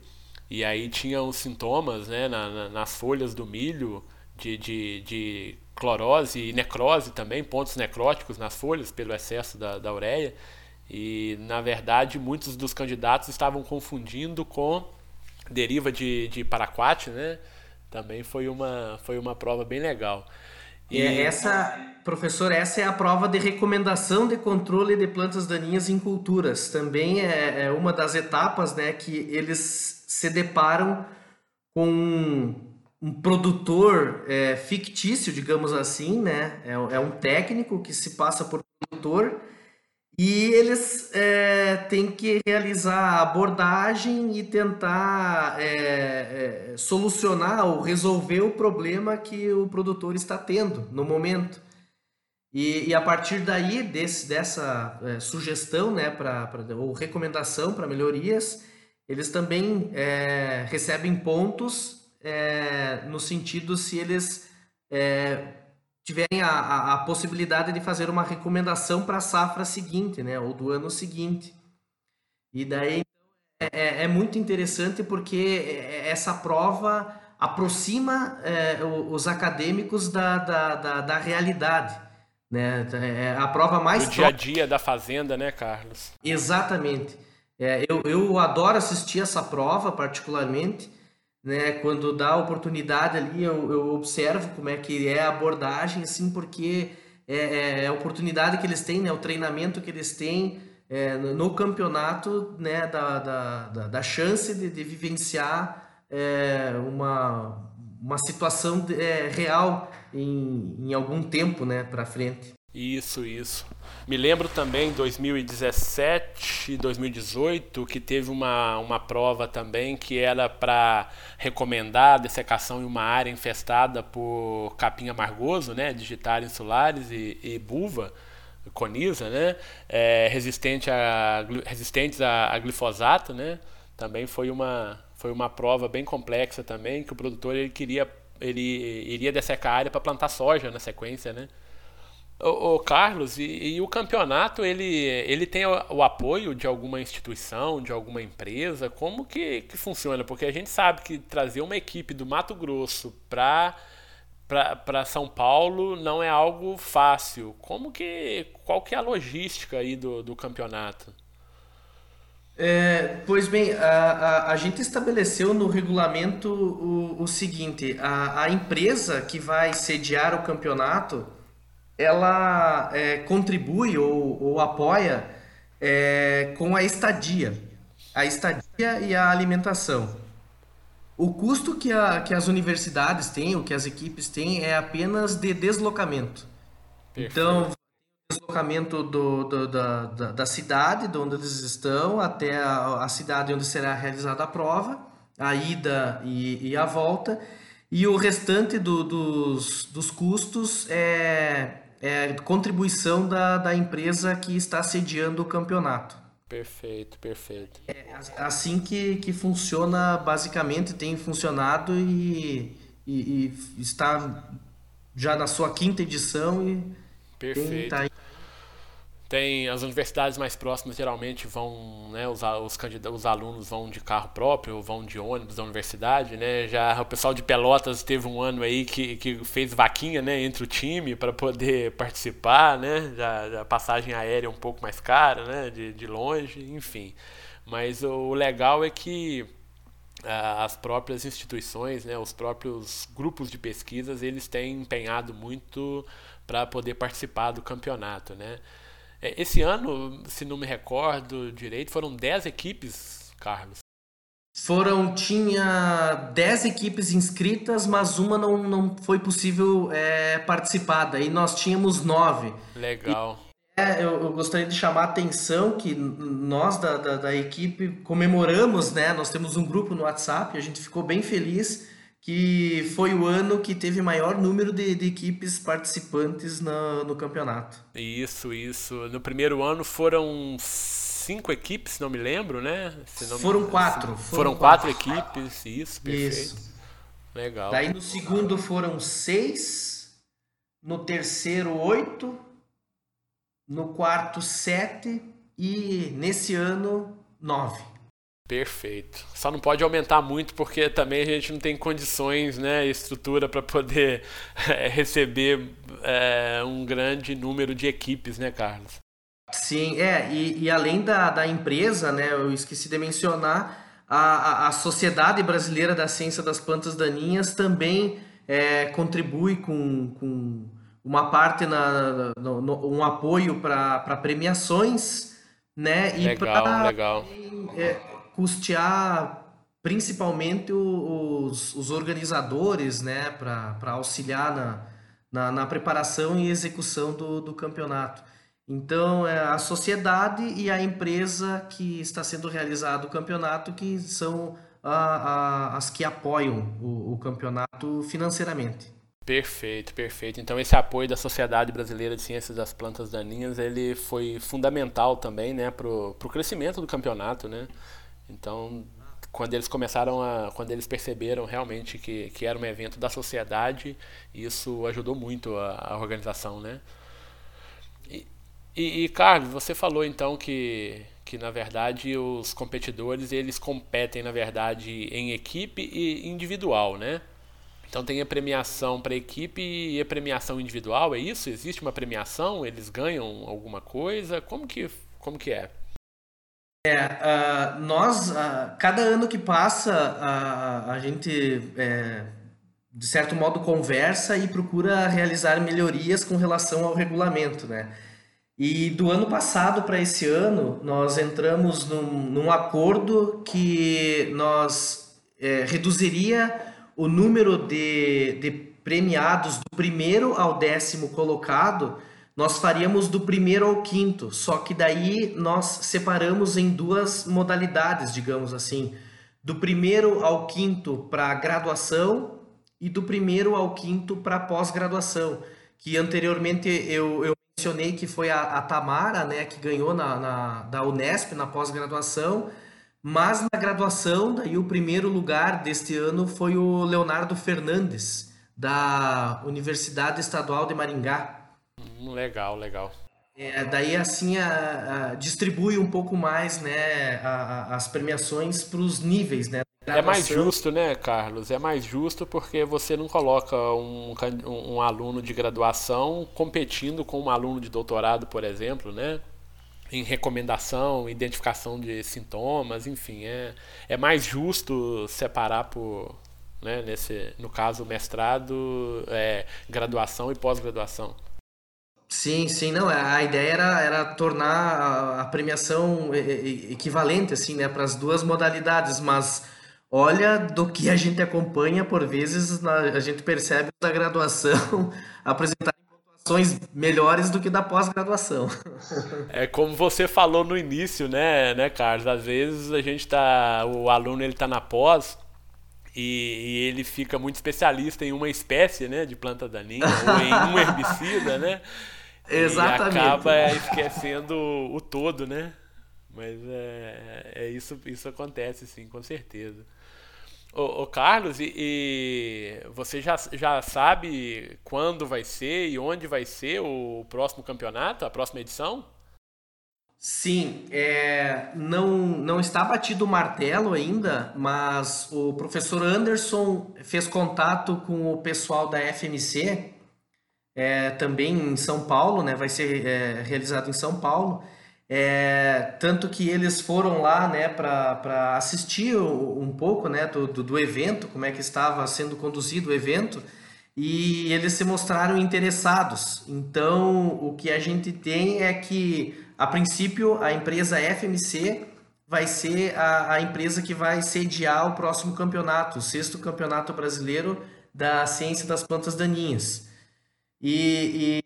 e aí tinha os sintomas né, na, na, nas folhas do milho, de, de, de clorose e necrose também, pontos necróticos nas folhas pelo excesso da, da ureia. E, na verdade, muitos dos candidatos estavam confundindo com deriva de, de paraquat, né? Também foi uma, foi uma prova bem legal. E essa, professor, essa é a prova de recomendação de controle de plantas daninhas em culturas. Também é, é uma das etapas né, que eles se deparam com um produtor é, fictício, digamos assim, né? É, é, um técnico que se passa por produtor e eles é, têm que realizar abordagem e tentar é, é, solucionar ou resolver o problema que o produtor está tendo no momento. E, e a partir daí, desse, dessa é, sugestão, né, pra, pra, ou recomendação para melhorias, eles também recebem pontos é, no sentido se eles é, tiverem a, a, a, possibilidade de fazer uma recomendação para a safra seguinte, né, ou do ano seguinte. E daí é, é, é muito interessante porque essa prova aproxima é, os acadêmicos da, da, da, da realidade. Né? É a prova mais. Do dia a dia da fazenda, né, Carlos? Exatamente. É, eu, eu adoro assistir essa prova, particularmente, né? Quando dá oportunidade ali, eu, eu observo como é que é a abordagem, assim, porque é, é, é a oportunidade que eles têm, né? O treinamento que eles têm é, no campeonato, né? Da, da, da, da chance de, de vivenciar é, uma, uma situação é, real em, em algum tempo, né? Para frente. Isso, isso. Me lembro também 2017, 2018, que teve uma, uma prova também que era para recomendar a dessecação em uma área infestada por capim amargoso, né, digitário insulares e, e buva conisa, né, é, resistente a, resistentes a, a glifosato, né, também foi uma, foi uma prova bem complexa também, que o produtor ele queria, ele iria dessecar a área para plantar soja na sequência, né, o, Carlos, e, e, o campeonato ele, ele tem o, o, apoio de alguma instituição, de alguma empresa? Como que, que funciona? Porque a gente sabe que trazer uma equipe do Mato Grosso para para São Paulo não é algo fácil. Como que qual que é a logística aí do, do campeonato? É, pois bem, a, a, a, gente estabeleceu no regulamento o, o seguinte: a, a empresa que vai sediar o campeonato ela é, contribui ou, ou apoia é, com a estadia, a estadia e a alimentação. O custo que, a, que as universidades têm, o que as equipes têm, é apenas de deslocamento. Perfeito. Então, deslocamento do, do, da, da, da, cidade, de onde eles estão, até a, a, cidade onde será realizada a prova, a ida e, e a volta, e o restante do, dos, dos custos é, é, contribuição da, da empresa que está sediando o campeonato. Perfeito, perfeito. É assim que, que funciona basicamente, tem funcionado e, e, e está já na sua quinta edição e perfeito. Tem, tá tem as universidades mais próximas geralmente vão, né, os, os, os alunos vão de carro próprio, vão de ônibus da universidade, né? Já o pessoal de Pelotas teve um ano aí que, que fez vaquinha, né, entre o time para poder participar, né? Já, já passagem aérea um pouco mais cara, né, de, de longe, enfim. Mas o legal é que as próprias instituições, né, os próprios grupos de pesquisas, eles têm empenhado muito para poder participar do campeonato, né? É, esse ano, se não me recordo direito, foram 10 equipes, Carlos. Foram, tinha 10 equipes inscritas, mas uma não, não foi possível é, participar. Daí nós tínhamos nove. Legal. E, é, eu, eu, gostaria de chamar a atenção que nós da, da, da equipe comemoramos, né? Nós temos um grupo no WhatsApp, a gente ficou bem feliz que foi o ano que teve maior número de, de equipes participantes no, no campeonato. Isso, isso. No primeiro ano foram cinco equipes, se não me lembro, né? Não foram me... quatro. Foram, foram quatro. quatro. equipes, isso, perfeito. Isso. Legal. Daí no segundo foram seis, no terceiro oito, no quarto sete e nesse ano nove. Perfeito. Só não pode aumentar muito porque também a gente não tem condições, né, estrutura para poder é, receber é, um grande número de equipes, né, Carlos? Sim, é, e, e além da, da empresa, né, eu esqueci de mencionar, a, a, a Sociedade Brasileira da Ciência das Plantas Daninhas também é, contribui com, com uma parte, na, no, no, um apoio para premiações, né, e legal, pra, legal. É, custear principalmente os, os organizadores, né, para auxiliar na, na, na, preparação e execução do, do campeonato. Então, é a sociedade e a empresa que está sendo realizado o campeonato que são a, a, as que apoiam o, o campeonato financeiramente. Perfeito, perfeito. Então esse apoio da Sociedade Brasileira de Ciências das Plantas Daninhas, ele foi fundamental também, né, para o crescimento do campeonato, né? Então, quando eles começaram a, quando eles perceberam realmente que, que era um evento da sociedade, isso ajudou muito a, a organização, né? E, e, e, Carlos, você falou então que, que na verdade os competidores eles competem na verdade em equipe e individual, né? Então tem a premiação para equipe e a premiação individual, é isso? Existe uma premiação? Eles ganham alguma coisa? Como que, como que é? É, uh, nós, uh, cada ano que passa, uh, a gente, é, de certo modo, conversa e procura realizar melhorias com relação ao regulamento, né? E do ano passado para esse ano, nós entramos num, num acordo que nós é, reduziria o número de, de premiados do primeiro ao décimo colocado nós faríamos do primeiro ao quinto, só que daí nós separamos em duas modalidades, digamos assim, do primeiro ao quinto para graduação e do primeiro ao quinto para pós-graduação, que anteriormente eu, eu mencionei que foi a, a Tamara, né, que ganhou na, na da Unesp na pós-graduação, mas na graduação, daí o primeiro lugar deste ano foi o Leonardo Fernandes, da Universidade Estadual de Maringá. Legal, legal. É, daí assim a, a, distribui um pouco mais né, a, as premiações para os níveis, né? É mais justo, né, Carlos? É mais justo porque você não coloca um, um aluno de graduação competindo com um aluno de doutorado, por exemplo, né? Em recomendação, identificação de sintomas, enfim, é, é mais justo separar por, né, nesse, no caso, mestrado, é, graduação e pós-graduação. Sim, sim, não, a ideia era, era tornar a, premiação equivalente, assim, né, para as duas modalidades, mas olha do que a gente acompanha, por vezes a gente percebe da graduação apresentar pontuações melhores do que da pós-graduação. É como você falou no início, né, né, Carlos, às vezes a gente tá, o aluno ele tá na pós, e, e, ele fica muito especialista em uma espécie né, de planta daninha ou em um herbicida, né? Exatamente. E acaba esquecendo o todo, né? Mas é, é isso, isso acontece, sim, com certeza. Ô, ô Carlos, e, e, você já, já sabe quando vai ser e onde vai ser o próximo campeonato, a próxima edição? Sim, é, não, não está batido o martelo ainda, mas o professor Anderson fez contato com o pessoal da FMC, é, também em São Paulo, né, vai ser é, realizado em São Paulo, é, tanto que eles foram lá né, para assistir um pouco né, do, do, do evento, como é que estava sendo conduzido o evento, e eles se mostraram interessados. Então, o que a gente tem é que a princípio, a empresa FMC vai ser a, a empresa que vai sediar o próximo campeonato, o sexto campeonato brasileiro da ciência das plantas daninhas. E,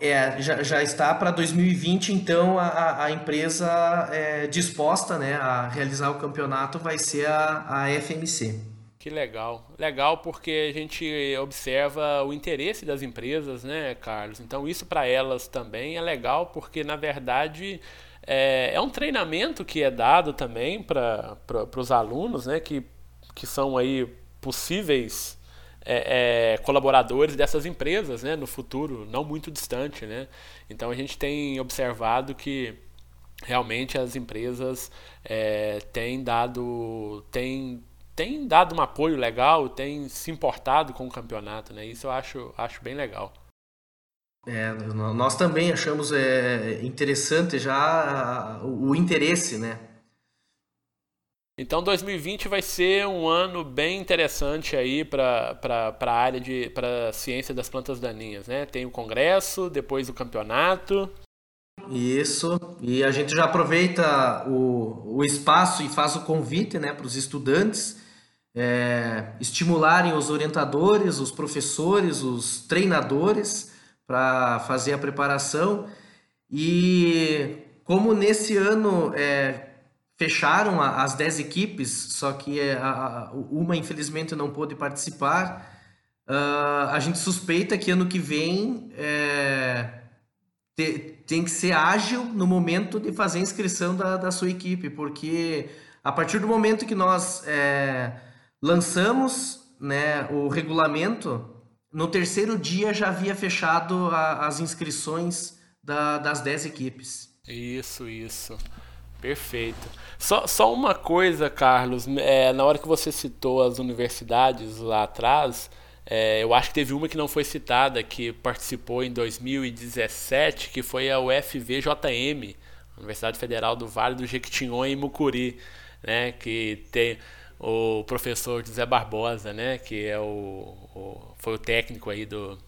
e é, já, já está para 2020, então a, a empresa é, disposta né, a realizar o campeonato vai ser a, a FMC. Que legal. Legal porque a gente observa o interesse das empresas, né, Carlos? Então isso para elas também é legal porque, na verdade, é, é um treinamento que é dado também para os alunos, né, que, que são aí possíveis é, é, colaboradores dessas empresas, né, no futuro não muito distante, né? Então a gente tem observado que realmente as empresas é, têm dado, têm tem dado um apoio legal, tem se importado com o campeonato, né? Isso eu acho, acho bem legal. É, nós também achamos é, interessante já o, o interesse, né? Então 2020 vai ser um ano bem interessante aí para a área de para ciência das plantas daninhas, né? Tem o congresso, depois o campeonato. Isso, e a gente já aproveita o, o espaço e faz o convite né, para os estudantes é, estimularem os orientadores, os professores, os treinadores para fazer a preparação. E como nesse ano é, fecharam as 10 equipes, só que é, a, uma infelizmente não pôde participar, uh, a gente suspeita que ano que vem é, te, tem que ser ágil no momento de fazer a inscrição da, da sua equipe, porque a partir do momento que nós é, Lançamos né, o regulamento, no terceiro dia já havia fechado a, as inscrições da, das 10 equipes. Isso, isso. Perfeito. Só, só uma coisa, Carlos, é, na hora que você citou as universidades lá atrás, é, eu acho que teve uma que não foi citada, que participou em 2017, que foi a UFVJM, Universidade Federal do Vale do Jequitinhonha em Mucuri, né, que tem o professor José Barbosa, né? Que é o, o foi o técnico aí do,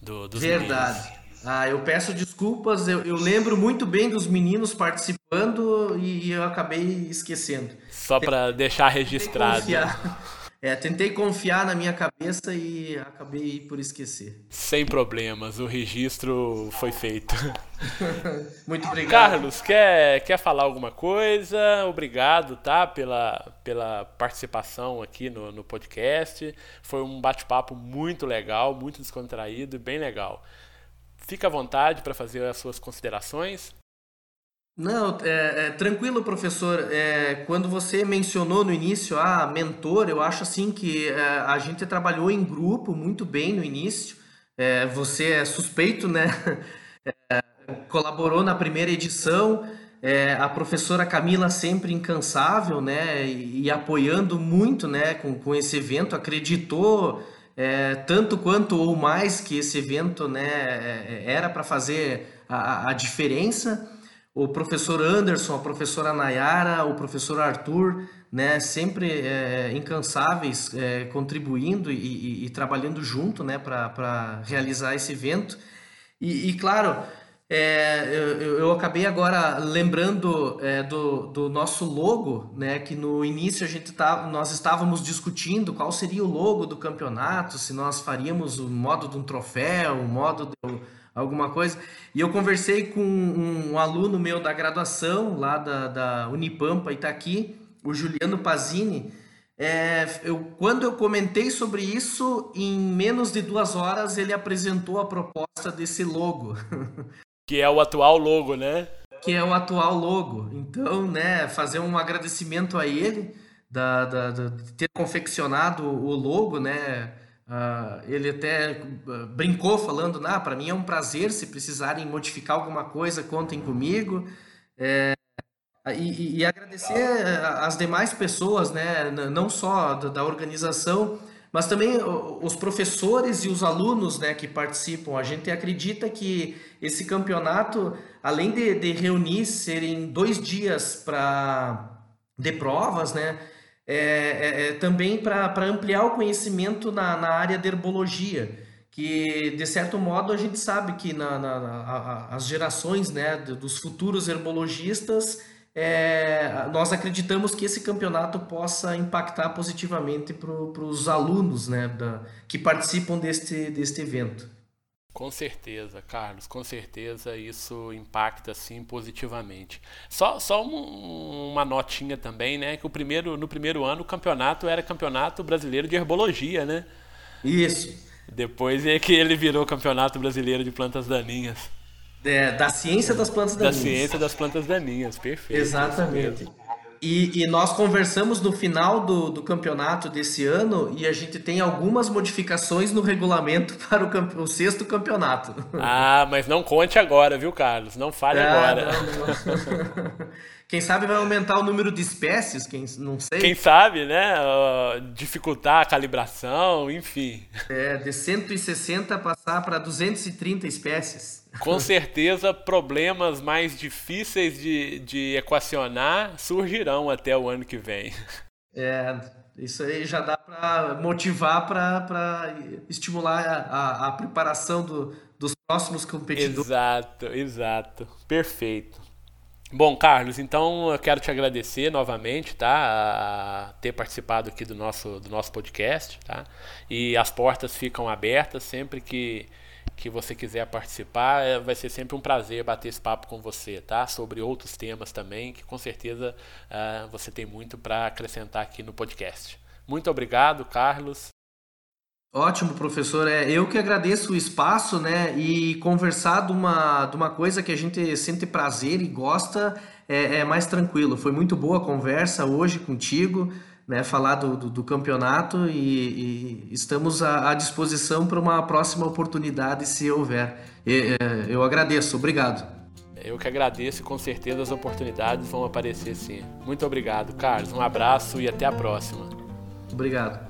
do dos Verdade. Meninos. Ah, eu peço desculpas, eu, eu, lembro muito bem dos meninos participando e, e eu acabei esquecendo. Só para deixar registrado. É, tentei confiar na minha cabeça e acabei por esquecer. Sem problemas, o registro foi feito. Muito obrigado. Carlos, quer, quer falar alguma coisa? Obrigado, tá? Pela, pela participação aqui no, no podcast. Foi um bate-papo muito legal, muito descontraído e bem legal. Fica à vontade para fazer as suas considerações. Não, é, é, tranquilo, professor. É, quando você mencionou no início, ah, mentor, eu acho assim que é, a gente trabalhou em grupo muito bem no início. É, você é suspeito, né? É, colaborou na primeira edição. a professora Camila sempre incansável, né? E, e, apoiando muito, né? Com, com esse evento, acreditou tanto quanto ou mais que esse evento, né? Era para fazer a, a diferença o professor Anderson, a professora Nayara, o professor Arthur, né, sempre é, incansáveis, é, contribuindo e, e, e, trabalhando junto né, para realizar esse evento. E, e claro, é, eu, eu, acabei agora lembrando é, do, do nosso logo, né, que no início a gente tá, nós estávamos discutindo qual seria o logo do campeonato, se nós faríamos o modo de um troféu, o modo de alguma coisa. E eu conversei com um, um aluno meu da graduação, lá da, da Unipampa Itaqui, o Juliano Pazini. É, eu, quando eu comentei sobre isso, em menos de duas horas ele apresentou a proposta desse logo. Que é o atual logo, né? que é o atual logo. Então, né, fazer um agradecimento a ele da, da, da de ter confeccionado o logo, né? Uh, ele até ah, brincou falando, ah, para mim é um prazer, se precisarem modificar alguma coisa, contem comigo. É, e, e, agradecer as demais pessoas, né, não só da, da, organização, mas também os professores e os alunos né, que participam. A gente acredita que esse campeonato, além de, de reunir, serem dois dias para de provas, né, é, é, é também para ampliar o conhecimento na, na área de herbologia, que de certo modo a gente sabe que na, na, na as gerações né, dos futuros herbologistas é, nós acreditamos que esse campeonato possa impactar positivamente para os alunos né, da, que participam deste, deste evento. Com certeza, Carlos, com certeza isso impacta sim positivamente. Só, só um, uma notinha também, né? Que o primeiro, no primeiro ano o campeonato era campeonato brasileiro de herbologia, né? Isso. Depois é que ele virou campeonato brasileiro de plantas daninhas. É, da ciência das plantas daninhas. Da ciência das plantas daninhas, perfeito. Exatamente. E, e, nós conversamos no final do, do campeonato desse ano e a gente tem algumas modificações no regulamento para o, o sexto campeonato. Ah, mas não conte agora, viu, Carlos? Não fale ah, agora. Não, não. Quem sabe vai aumentar o número de espécies, quem não sei. Quem sabe, né? Dificultar a calibração, enfim. É, de 160 passar para 230 espécies. Com certeza, problemas mais difíceis de, de equacionar surgirão até o ano que vem. É, isso aí já dá para motivar para estimular a, a, a preparação do, dos próximos competidores. Exato, exato. Perfeito. Bom, Carlos, então eu quero te agradecer novamente, tá, a ter participado aqui do nosso, do nosso podcast, tá? E as portas ficam abertas sempre que, que você quiser participar, é, vai ser sempre um prazer bater esse papo com você, tá? Sobre outros temas também, que com certeza uh, você tem muito para acrescentar aqui no podcast. Muito obrigado, Carlos. Ótimo, professor. É, eu que agradeço o espaço, né? E conversar de uma, de uma coisa que a gente sente prazer e gosta é, é mais tranquilo. Foi muito boa a conversa hoje contigo, né? Falar do, do, do campeonato e, e, estamos à, à disposição para uma próxima oportunidade, se houver. E, é, eu agradeço. Obrigado. Eu que agradeço e com certeza as oportunidades vão aparecer sim. Muito obrigado, Carlos. Um abraço e até a próxima. Obrigado.